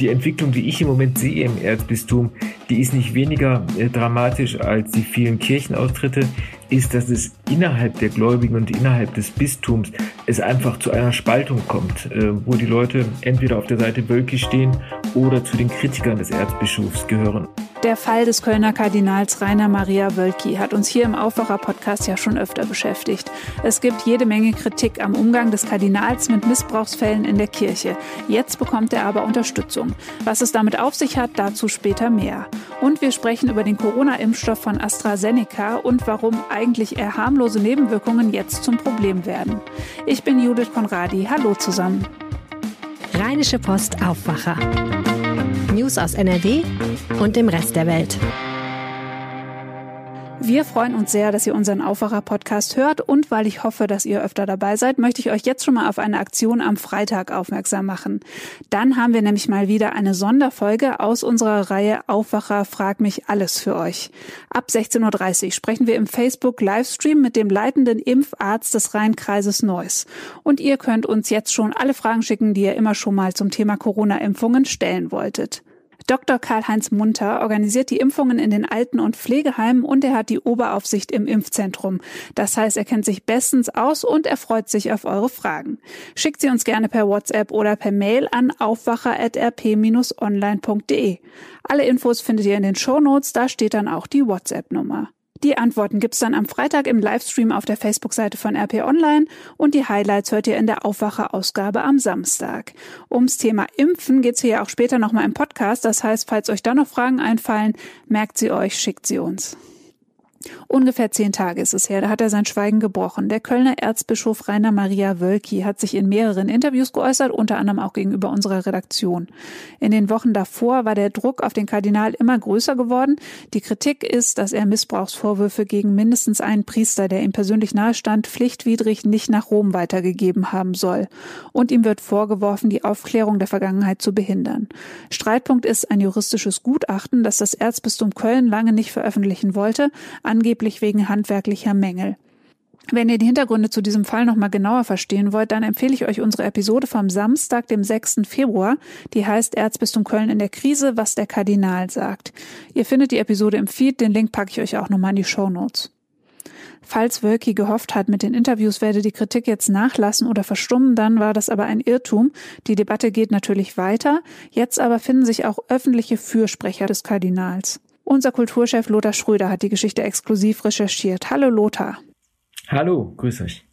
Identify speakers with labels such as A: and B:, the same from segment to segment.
A: die Entwicklung, die ich im Moment sehe im Erzbistum, die ist nicht weniger äh, dramatisch als die vielen Kirchenaustritte, ist, dass es innerhalb der Gläubigen und innerhalb des Bistums es einfach zu einer Spaltung kommt, äh, wo die Leute entweder auf der Seite Wölki stehen oder zu den Kritikern des Erzbischofs gehören.
B: Der Fall des Kölner Kardinals Rainer Maria Wölki hat uns hier im Aufwacher-Podcast ja schon öfter beschäftigt. Es gibt jede Menge Kritik am Umgang des Kardinals mit Missbrauchsfällen in der Kirche. Jetzt bekommt er aber Unterstützung. Was es damit auf sich hat, dazu später mehr. Und wir sprechen über den Corona-Impfstoff von AstraZeneca und warum eigentlich eher harmlose Nebenwirkungen jetzt zum Problem werden. Ich bin Judith Konradi. Hallo zusammen.
C: Rheinische Post Aufwacher. News aus NRW und dem Rest der Welt.
B: Wir freuen uns sehr, dass ihr unseren Aufwacher-Podcast hört und weil ich hoffe, dass ihr öfter dabei seid, möchte ich euch jetzt schon mal auf eine Aktion am Freitag aufmerksam machen. Dann haben wir nämlich mal wieder eine Sonderfolge aus unserer Reihe Aufwacher frag mich alles für euch. Ab 16.30 Uhr sprechen wir im Facebook Livestream mit dem leitenden Impfarzt des Rheinkreises Neuss. Und ihr könnt uns jetzt schon alle Fragen schicken, die ihr immer schon mal zum Thema Corona-Impfungen stellen wolltet. Dr. Karl-Heinz Munter organisiert die Impfungen in den Alten- und Pflegeheimen und er hat die Oberaufsicht im Impfzentrum. Das heißt, er kennt sich bestens aus und er freut sich auf eure Fragen. Schickt sie uns gerne per WhatsApp oder per Mail an aufwacher.rp-online.de. Alle Infos findet ihr in den Shownotes, da steht dann auch die WhatsApp-Nummer. Die Antworten gibt's dann am Freitag im Livestream auf der Facebook-Seite von RP Online und die Highlights hört ihr in der Aufwacher-Ausgabe am Samstag. Ums Thema Impfen geht's hier auch später nochmal im Podcast. Das heißt, falls euch da noch Fragen einfallen, merkt sie euch, schickt sie uns. Ungefähr zehn Tage ist es her, da hat er sein Schweigen gebrochen. Der Kölner Erzbischof Rainer Maria Wölki hat sich in mehreren Interviews geäußert, unter anderem auch gegenüber unserer Redaktion. In den Wochen davor war der Druck auf den Kardinal immer größer geworden. Die Kritik ist, dass er Missbrauchsvorwürfe gegen mindestens einen Priester, der ihm persönlich nahestand, pflichtwidrig nicht nach Rom weitergegeben haben soll. Und ihm wird vorgeworfen, die Aufklärung der Vergangenheit zu behindern. Streitpunkt ist ein juristisches Gutachten, das das Erzbistum Köln lange nicht veröffentlichen wollte angeblich wegen handwerklicher Mängel. Wenn ihr die Hintergründe zu diesem Fall nochmal genauer verstehen wollt, dann empfehle ich euch unsere Episode vom Samstag, dem 6. Februar. Die heißt Erzbistum Köln in der Krise, was der Kardinal sagt. Ihr findet die Episode im Feed, den Link packe ich euch auch nochmal in die Show Notes. Falls Wölki gehofft hat, mit den Interviews werde die Kritik jetzt nachlassen oder verstummen, dann war das aber ein Irrtum. Die Debatte geht natürlich weiter. Jetzt aber finden sich auch öffentliche Fürsprecher des Kardinals. Unser Kulturchef Lothar Schröder hat die Geschichte exklusiv recherchiert. Hallo Lothar.
A: Hallo, grüß euch.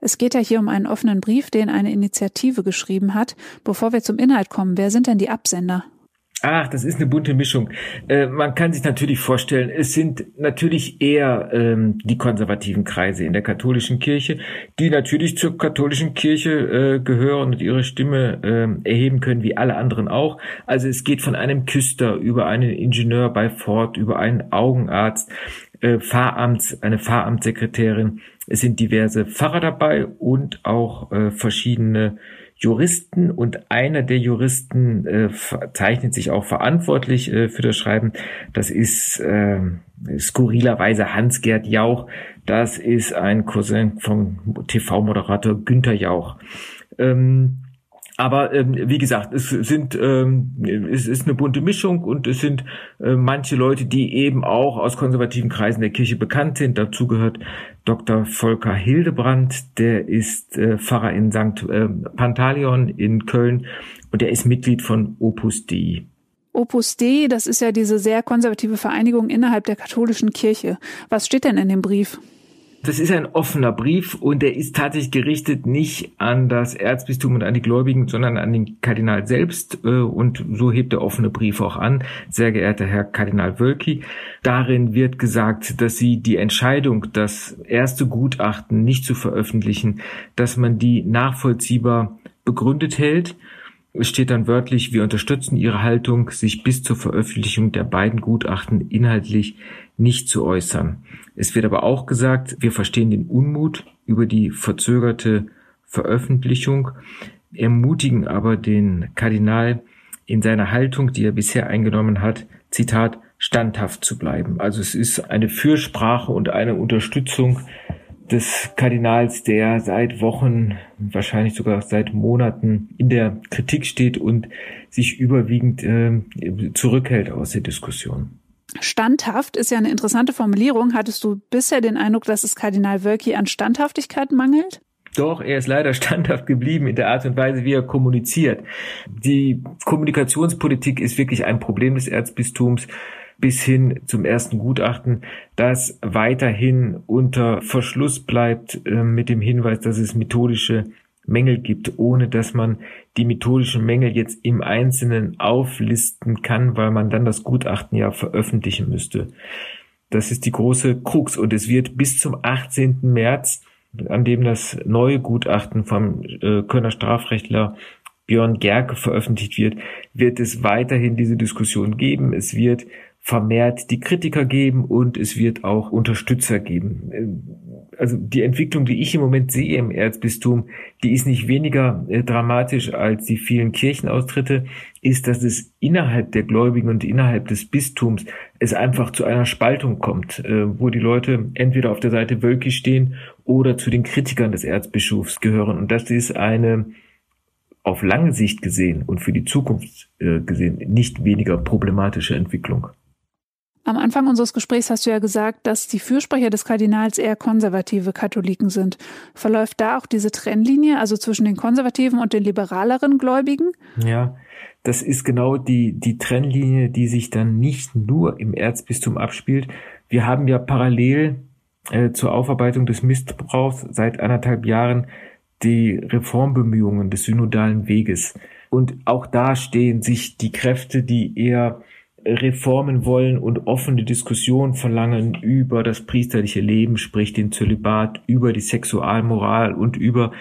B: Es geht ja hier um einen offenen Brief, den eine Initiative geschrieben hat. Bevor wir zum Inhalt kommen, wer sind denn die Absender?
A: Ach, das ist eine bunte Mischung. Äh, man kann sich natürlich vorstellen, es sind natürlich eher ähm, die konservativen Kreise in der katholischen Kirche, die natürlich zur katholischen Kirche äh, gehören und ihre Stimme äh, erheben können, wie alle anderen auch. Also es geht von einem Küster über einen Ingenieur bei Ford, über einen Augenarzt, äh, Pfarramts, eine Pfarramtssekretärin. Es sind diverse Pfarrer dabei und auch äh, verschiedene Juristen und einer der Juristen äh, zeichnet sich auch verantwortlich äh, für das Schreiben. Das ist äh, skurrilerweise Hans-Gerd Jauch. Das ist ein Cousin vom TV-Moderator Günther Jauch. Ähm, aber ähm, wie gesagt, es sind ähm, es ist eine bunte Mischung und es sind äh, manche Leute, die eben auch aus konservativen Kreisen der Kirche bekannt sind. Dazu gehört Dr. Volker Hildebrand, der ist äh, Pfarrer in St. Äh, Pantaleon in Köln und er ist Mitglied von Opus Dei.
B: Opus Dei, das ist ja diese sehr konservative Vereinigung innerhalb der katholischen Kirche. Was steht denn in dem Brief?
A: Das ist ein offener Brief und der ist tatsächlich gerichtet nicht an das Erzbistum und an die Gläubigen, sondern an den Kardinal selbst. Äh, und so hebt der offene Brief auch an. Sehr geehrter Herr Kardinal Wölki, darin wird gesagt, dass Sie die Entscheidung, das erste Gutachten nicht zu veröffentlichen, dass man die nachvollziehbar begründet hält es steht dann wörtlich, wir unterstützen Ihre Haltung, sich bis zur Veröffentlichung der beiden Gutachten inhaltlich nicht zu äußern. Es wird aber auch gesagt, wir verstehen den Unmut über die verzögerte Veröffentlichung, ermutigen aber den Kardinal in seiner Haltung, die er bisher eingenommen hat, Zitat, standhaft zu bleiben. Also es ist eine Fürsprache und eine Unterstützung des Kardinals, der seit Wochen, wahrscheinlich sogar seit Monaten in der Kritik steht und sich überwiegend äh, zurückhält aus der Diskussion.
B: Standhaft ist ja eine interessante Formulierung. Hattest du bisher den Eindruck, dass es Kardinal Wölki an Standhaftigkeit mangelt?
A: Doch, er ist leider standhaft geblieben in der Art und Weise, wie er kommuniziert. Die Kommunikationspolitik ist wirklich ein Problem des Erzbistums bis hin zum ersten Gutachten, das weiterhin unter Verschluss bleibt äh, mit dem Hinweis, dass es methodische Mängel gibt, ohne dass man die methodischen Mängel jetzt im Einzelnen auflisten kann, weil man dann das Gutachten ja veröffentlichen müsste. Das ist die große Krux und es wird bis zum 18. März, an dem das neue Gutachten vom äh, Kölner Strafrechtler Björn Gerke veröffentlicht wird, wird es weiterhin diese Diskussion geben. Es wird vermehrt die Kritiker geben und es wird auch Unterstützer geben. Also die Entwicklung, die ich im Moment sehe im Erzbistum, die ist nicht weniger äh, dramatisch als die vielen Kirchenaustritte, ist, dass es innerhalb der Gläubigen und innerhalb des Bistums es einfach zu einer Spaltung kommt, äh, wo die Leute entweder auf der Seite Wölki stehen oder zu den Kritikern des Erzbischofs gehören. Und das ist eine auf lange Sicht gesehen und für die Zukunft äh, gesehen nicht weniger problematische Entwicklung.
B: Am Anfang unseres Gesprächs hast du ja gesagt, dass die Fürsprecher des Kardinals eher konservative Katholiken sind. Verläuft da auch diese Trennlinie, also zwischen den konservativen und den liberaleren Gläubigen?
A: Ja, das ist genau die, die Trennlinie, die sich dann nicht nur im Erzbistum abspielt. Wir haben ja parallel äh, zur Aufarbeitung des Missbrauchs seit anderthalb Jahren die Reformbemühungen des synodalen Weges. Und auch da stehen sich die Kräfte, die eher Reformen wollen und offene Diskussionen verlangen über das priesterliche Leben, sprich den Zölibat, über die Sexualmoral und über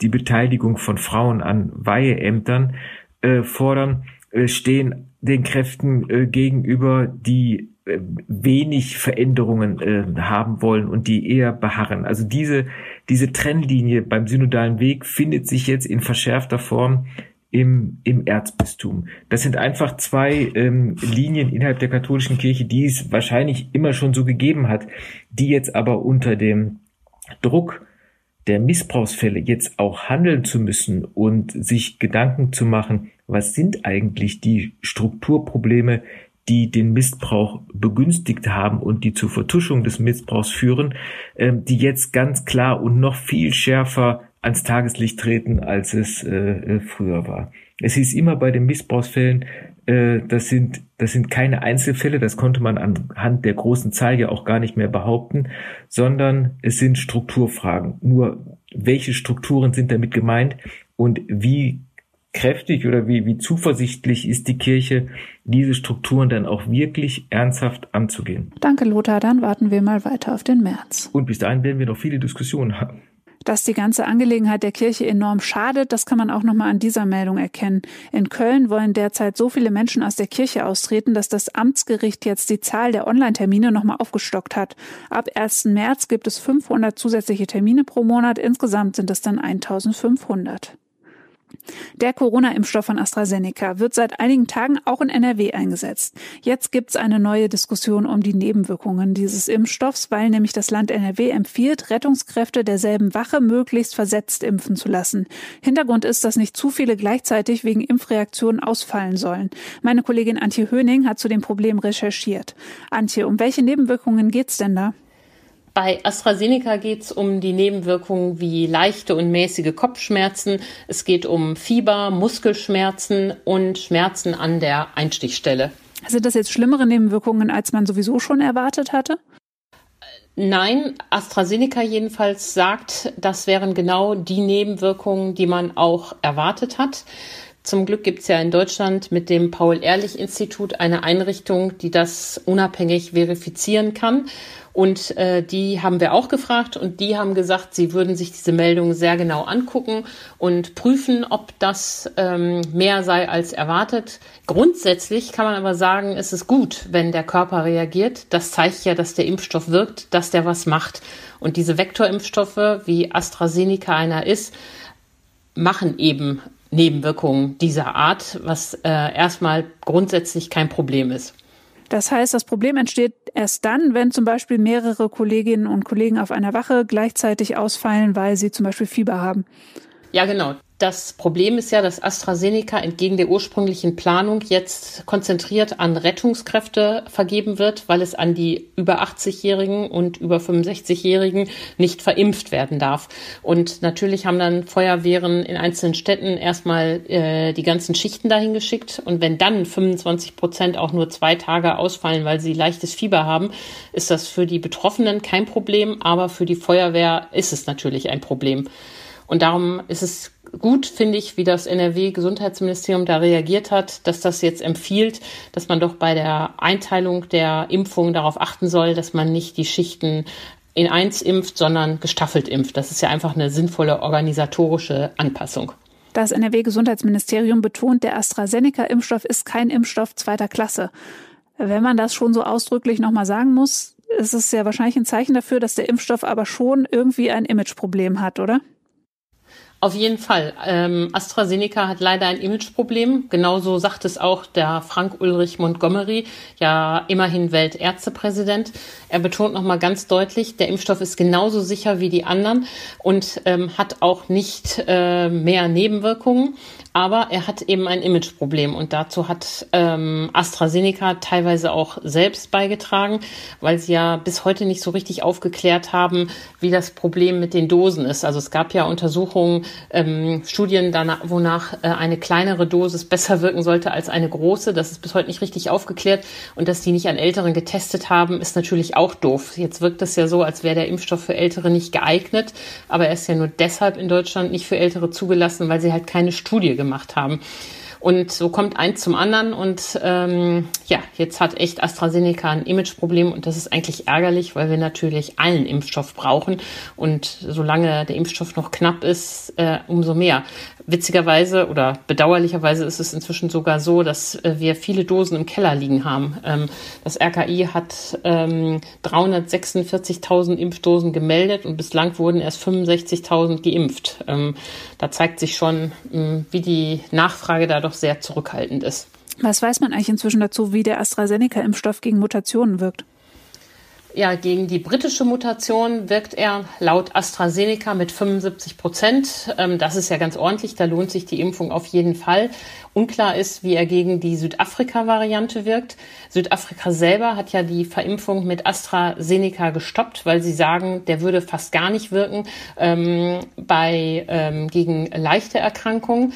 A: die Beteiligung von Frauen an Weiheämtern äh, fordern, äh, stehen den Kräften äh, gegenüber, die äh, wenig Veränderungen äh, haben wollen und die eher beharren. Also diese, diese Trennlinie beim synodalen Weg findet sich jetzt in verschärfter Form im, im Erzbistum. Das sind einfach zwei ähm, Linien innerhalb der katholischen Kirche, die es wahrscheinlich immer schon so gegeben hat, die jetzt aber unter dem Druck der Missbrauchsfälle jetzt auch handeln zu müssen und sich Gedanken zu machen, was sind eigentlich die Strukturprobleme, die den Missbrauch begünstigt haben und die zur Vertuschung des Missbrauchs führen, ähm, die jetzt ganz klar und noch viel schärfer ans Tageslicht treten, als es äh, äh, früher war. Es hieß immer bei den Missbrauchsfällen, äh, das sind das sind keine Einzelfälle, das konnte man anhand der großen Zahl ja auch gar nicht mehr behaupten, sondern es sind Strukturfragen. Nur welche Strukturen sind damit gemeint und wie kräftig oder wie, wie zuversichtlich ist die Kirche, diese Strukturen dann auch wirklich ernsthaft anzugehen.
B: Danke, Lothar. Dann warten wir mal weiter auf den März.
A: Und bis dahin werden wir noch viele Diskussionen haben.
B: Dass die ganze Angelegenheit der Kirche enorm schadet, das kann man auch nochmal an dieser Meldung erkennen. In Köln wollen derzeit so viele Menschen aus der Kirche austreten, dass das Amtsgericht jetzt die Zahl der Online-Termine nochmal aufgestockt hat. Ab 1. März gibt es 500 zusätzliche Termine pro Monat. Insgesamt sind es dann 1500. Der Corona-Impfstoff von AstraZeneca wird seit einigen Tagen auch in NRW eingesetzt. Jetzt gibt es eine neue Diskussion um die Nebenwirkungen dieses Impfstoffs, weil nämlich das Land NRW empfiehlt, Rettungskräfte derselben Wache möglichst versetzt impfen zu lassen. Hintergrund ist, dass nicht zu viele gleichzeitig wegen Impfreaktionen ausfallen sollen. Meine Kollegin Antje Höning hat zu dem Problem recherchiert. Antje, um welche Nebenwirkungen geht's denn da?
D: Bei AstraZeneca geht es um die Nebenwirkungen wie leichte und mäßige Kopfschmerzen. Es geht um Fieber, Muskelschmerzen und Schmerzen an der Einstichstelle.
B: Sind das jetzt schlimmere Nebenwirkungen, als man sowieso schon erwartet hatte?
D: Nein, AstraZeneca jedenfalls sagt, das wären genau die Nebenwirkungen, die man auch erwartet hat. Zum Glück gibt es ja in Deutschland mit dem Paul-Ehrlich-Institut eine Einrichtung, die das unabhängig verifizieren kann. Und äh, die haben wir auch gefragt und die haben gesagt, sie würden sich diese Meldung sehr genau angucken und prüfen, ob das ähm, mehr sei als erwartet. Grundsätzlich kann man aber sagen, es ist gut, wenn der Körper reagiert. Das zeigt ja, dass der Impfstoff wirkt, dass der was macht. Und diese Vektorimpfstoffe, wie AstraZeneca einer ist, machen eben Nebenwirkungen dieser Art, was äh, erstmal grundsätzlich kein Problem ist.
B: Das heißt, das Problem entsteht erst dann, wenn zum Beispiel mehrere Kolleginnen und Kollegen auf einer Wache gleichzeitig ausfallen, weil sie zum Beispiel Fieber haben.
D: Ja, genau. Das Problem ist ja, dass AstraZeneca entgegen der ursprünglichen Planung jetzt konzentriert an Rettungskräfte vergeben wird, weil es an die über 80-Jährigen und über 65-Jährigen nicht verimpft werden darf. Und natürlich haben dann Feuerwehren in einzelnen Städten erstmal äh, die ganzen Schichten dahin geschickt. Und wenn dann 25 Prozent auch nur zwei Tage ausfallen, weil sie leichtes Fieber haben, ist das für die Betroffenen kein Problem, aber für die Feuerwehr ist es natürlich ein Problem. Und darum ist es gut, finde ich, wie das NRW-Gesundheitsministerium da reagiert hat, dass das jetzt empfiehlt, dass man doch bei der Einteilung der Impfung darauf achten soll, dass man nicht die Schichten in eins impft, sondern gestaffelt impft. Das ist ja einfach eine sinnvolle organisatorische Anpassung.
B: Das NRW-Gesundheitsministerium betont, der AstraZeneca-Impfstoff ist kein Impfstoff zweiter Klasse. Wenn man das schon so ausdrücklich nochmal sagen muss, ist es ja wahrscheinlich ein Zeichen dafür, dass der Impfstoff aber schon irgendwie ein Imageproblem hat, oder?
D: Auf jeden Fall. Ähm, AstraZeneca hat leider ein Imageproblem. Genauso sagt es auch der Frank Ulrich Montgomery, ja immerhin Weltärztepräsident. Er betont nochmal ganz deutlich, der Impfstoff ist genauso sicher wie die anderen und ähm, hat auch nicht äh, mehr Nebenwirkungen aber er hat eben ein Imageproblem und dazu hat ähm, AstraZeneca teilweise auch selbst beigetragen, weil sie ja bis heute nicht so richtig aufgeklärt haben, wie das Problem mit den Dosen ist. Also es gab ja Untersuchungen, ähm, Studien, danach, wonach äh, eine kleinere Dosis besser wirken sollte als eine große. Das ist bis heute nicht richtig aufgeklärt und dass die nicht an Älteren getestet haben, ist natürlich auch doof. Jetzt wirkt es ja so, als wäre der Impfstoff für Ältere nicht geeignet, aber er ist ja nur deshalb in Deutschland nicht für Ältere zugelassen, weil sie halt keine Studie gemacht haben. Und so kommt eins zum anderen und ähm, ja, jetzt hat echt AstraZeneca ein Imageproblem und das ist eigentlich ärgerlich, weil wir natürlich allen Impfstoff brauchen und solange der Impfstoff noch knapp ist, äh, umso mehr. Witzigerweise oder bedauerlicherweise ist es inzwischen sogar so, dass äh, wir viele Dosen im Keller liegen haben. Ähm, das RKI hat ähm, 346.000 Impfdosen gemeldet und bislang wurden erst 65.000 geimpft. Ähm, da zeigt sich schon, ähm, wie die Nachfrage da doch sehr zurückhaltend ist.
B: Was weiß man eigentlich inzwischen dazu, wie der AstraZeneca-Impfstoff gegen Mutationen wirkt?
D: Ja, gegen die britische Mutation wirkt er laut AstraZeneca mit 75 Prozent. Ähm, das ist ja ganz ordentlich, da lohnt sich die Impfung auf jeden Fall. Unklar ist, wie er gegen die Südafrika-Variante wirkt. Südafrika selber hat ja die Verimpfung mit AstraZeneca gestoppt, weil sie sagen, der würde fast gar nicht wirken ähm, bei ähm, gegen leichte Erkrankungen.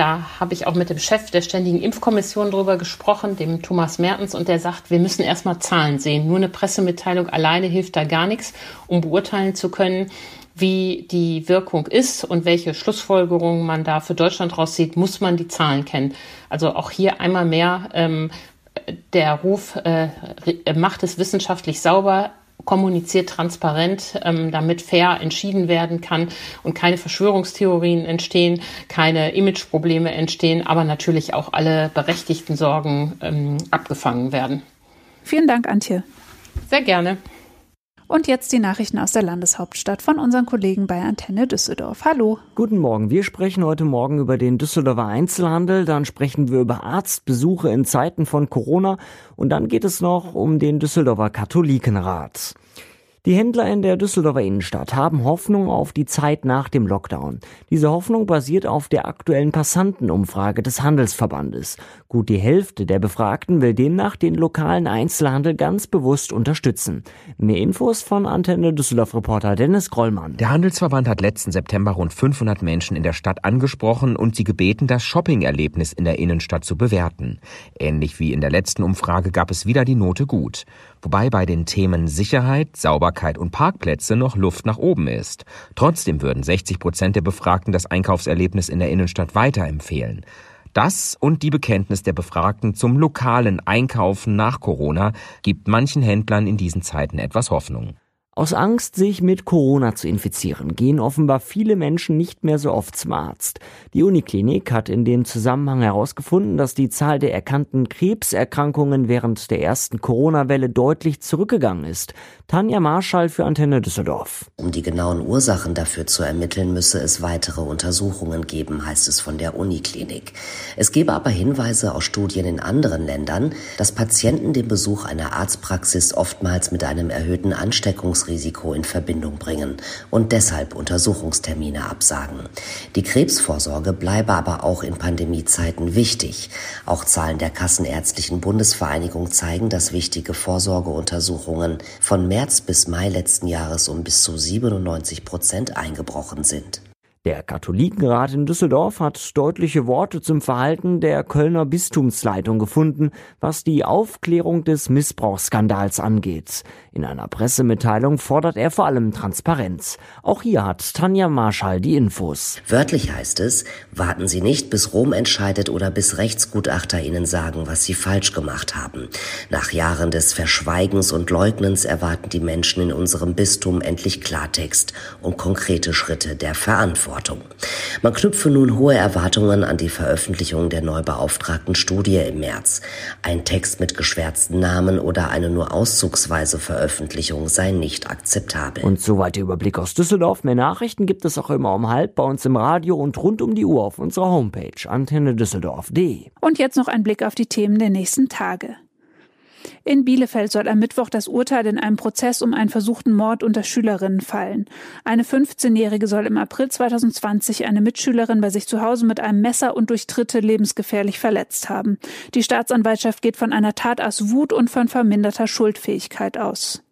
D: Da habe ich auch mit dem Chef der Ständigen Impfkommission drüber gesprochen, dem Thomas Mertens, und der sagt, wir müssen erstmal Zahlen sehen. Nur eine Pressemitteilung alleine hilft da gar nichts, um beurteilen zu können, wie die Wirkung ist und welche Schlussfolgerungen man da für Deutschland rauszieht, muss man die Zahlen kennen. Also auch hier einmal mehr ähm, der Ruf, äh, macht es wissenschaftlich sauber, kommuniziert transparent, ähm, damit fair entschieden werden kann und keine Verschwörungstheorien entstehen, keine Imageprobleme entstehen, aber natürlich auch alle berechtigten Sorgen ähm, abgefangen werden.
B: Vielen Dank, Antje.
D: Sehr gerne.
B: Und jetzt die Nachrichten aus der Landeshauptstadt von unseren Kollegen bei Antenne Düsseldorf. Hallo.
E: Guten Morgen. Wir sprechen heute Morgen über den Düsseldorfer Einzelhandel. Dann sprechen wir über Arztbesuche in Zeiten von Corona. Und dann geht es noch um den Düsseldorfer Katholikenrat. Die Händler in der Düsseldorfer Innenstadt haben Hoffnung auf die Zeit nach dem Lockdown. Diese Hoffnung basiert auf der aktuellen Passantenumfrage des Handelsverbandes. Gut die Hälfte der Befragten will demnach den lokalen Einzelhandel ganz bewusst unterstützen. Mehr Infos von Antenne Düsseldorf Reporter Dennis Grollmann.
F: Der Handelsverband hat letzten September rund 500 Menschen in der Stadt angesprochen und sie gebeten, das Shopping-Erlebnis in der Innenstadt zu bewerten. Ähnlich wie in der letzten Umfrage gab es wieder die Note gut wobei bei den Themen Sicherheit, Sauberkeit und Parkplätze noch Luft nach oben ist. Trotzdem würden 60 Prozent der Befragten das Einkaufserlebnis in der Innenstadt weiterempfehlen. Das und die Bekenntnis der Befragten zum lokalen Einkaufen nach Corona gibt manchen Händlern in diesen Zeiten etwas Hoffnung.
E: Aus Angst, sich mit Corona zu infizieren, gehen offenbar viele Menschen nicht mehr so oft zum Arzt. Die Uniklinik hat in dem Zusammenhang herausgefunden, dass die Zahl der erkannten Krebserkrankungen während der ersten Corona-Welle deutlich zurückgegangen ist. Tanja Marschall für Antenne Düsseldorf.
G: Um die genauen Ursachen dafür zu ermitteln, müsse es weitere Untersuchungen geben, heißt es von der Uniklinik. Es gebe aber Hinweise aus Studien in anderen Ländern, dass Patienten den Besuch einer Arztpraxis oftmals mit einem erhöhten Ansteckungs Ansteckungsrisiko in Verbindung bringen und deshalb Untersuchungstermine absagen. Die Krebsvorsorge bleibe aber auch in Pandemiezeiten wichtig. Auch Zahlen der Kassenärztlichen Bundesvereinigung zeigen, dass wichtige Vorsorgeuntersuchungen von März bis Mai letzten Jahres um bis zu 97 Prozent eingebrochen sind.
E: Der Katholikenrat in Düsseldorf hat deutliche Worte zum Verhalten der Kölner Bistumsleitung gefunden, was die Aufklärung des Missbrauchsskandals angeht. In einer Pressemitteilung fordert er vor allem Transparenz. Auch hier hat Tanja Marschall die Infos.
G: Wörtlich heißt es, warten Sie nicht, bis Rom entscheidet oder bis Rechtsgutachter Ihnen sagen, was Sie falsch gemacht haben. Nach Jahren des Verschweigens und Leugnens erwarten die Menschen in unserem Bistum endlich Klartext und konkrete Schritte der Verantwortung. Verantwortung. Man knüpfe nun hohe Erwartungen an die Veröffentlichung der neu beauftragten Studie im März. Ein Text mit geschwärzten Namen oder eine nur auszugsweise Veröffentlichung sei nicht akzeptabel.
E: Und soweit der Überblick aus Düsseldorf. Mehr Nachrichten gibt es auch immer um halb bei uns im Radio und rund um die Uhr auf unserer Homepage antennedüsseldorf.de.
B: Und jetzt noch ein Blick auf die Themen der nächsten Tage. In Bielefeld soll am Mittwoch das Urteil in einem Prozess um einen versuchten Mord unter Schülerinnen fallen. Eine 15-Jährige soll im April 2020 eine Mitschülerin bei sich zu Hause mit einem Messer und durch Tritte lebensgefährlich verletzt haben. Die Staatsanwaltschaft geht von einer Tat aus Wut und von verminderter Schuldfähigkeit aus.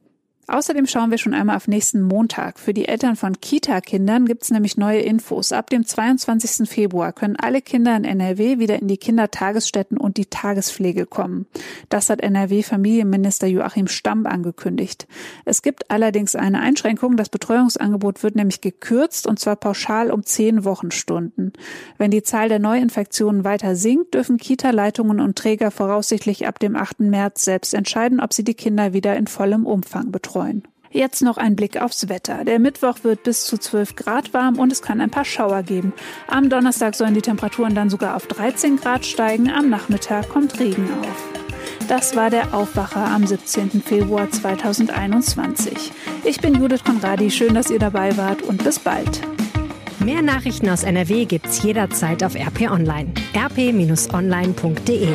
B: Außerdem schauen wir schon einmal auf nächsten Montag. Für die Eltern von Kita-Kindern gibt es nämlich neue Infos. Ab dem 22. Februar können alle Kinder in NRW wieder in die Kindertagesstätten und die Tagespflege kommen. Das hat NRW-Familienminister Joachim Stamm angekündigt. Es gibt allerdings eine Einschränkung. Das Betreuungsangebot wird nämlich gekürzt und zwar pauschal um zehn Wochenstunden. Wenn die Zahl der Neuinfektionen weiter sinkt, dürfen Kita-Leitungen und Träger voraussichtlich ab dem 8. März selbst entscheiden, ob sie die Kinder wieder in vollem Umfang betreuen freuen. Jetzt noch ein Blick aufs Wetter. Der Mittwoch wird bis zu 12 Grad warm und es kann ein paar Schauer geben. Am Donnerstag sollen die Temperaturen dann sogar auf 13 Grad steigen. Am Nachmittag kommt Regen auf. Das war der Aufwacher am 17. Februar 2021. Ich bin Judith Konradi. Schön, dass ihr dabei wart und bis bald.
C: Mehr Nachrichten aus NRW gibt's jederzeit auf RP Online. rp-online.de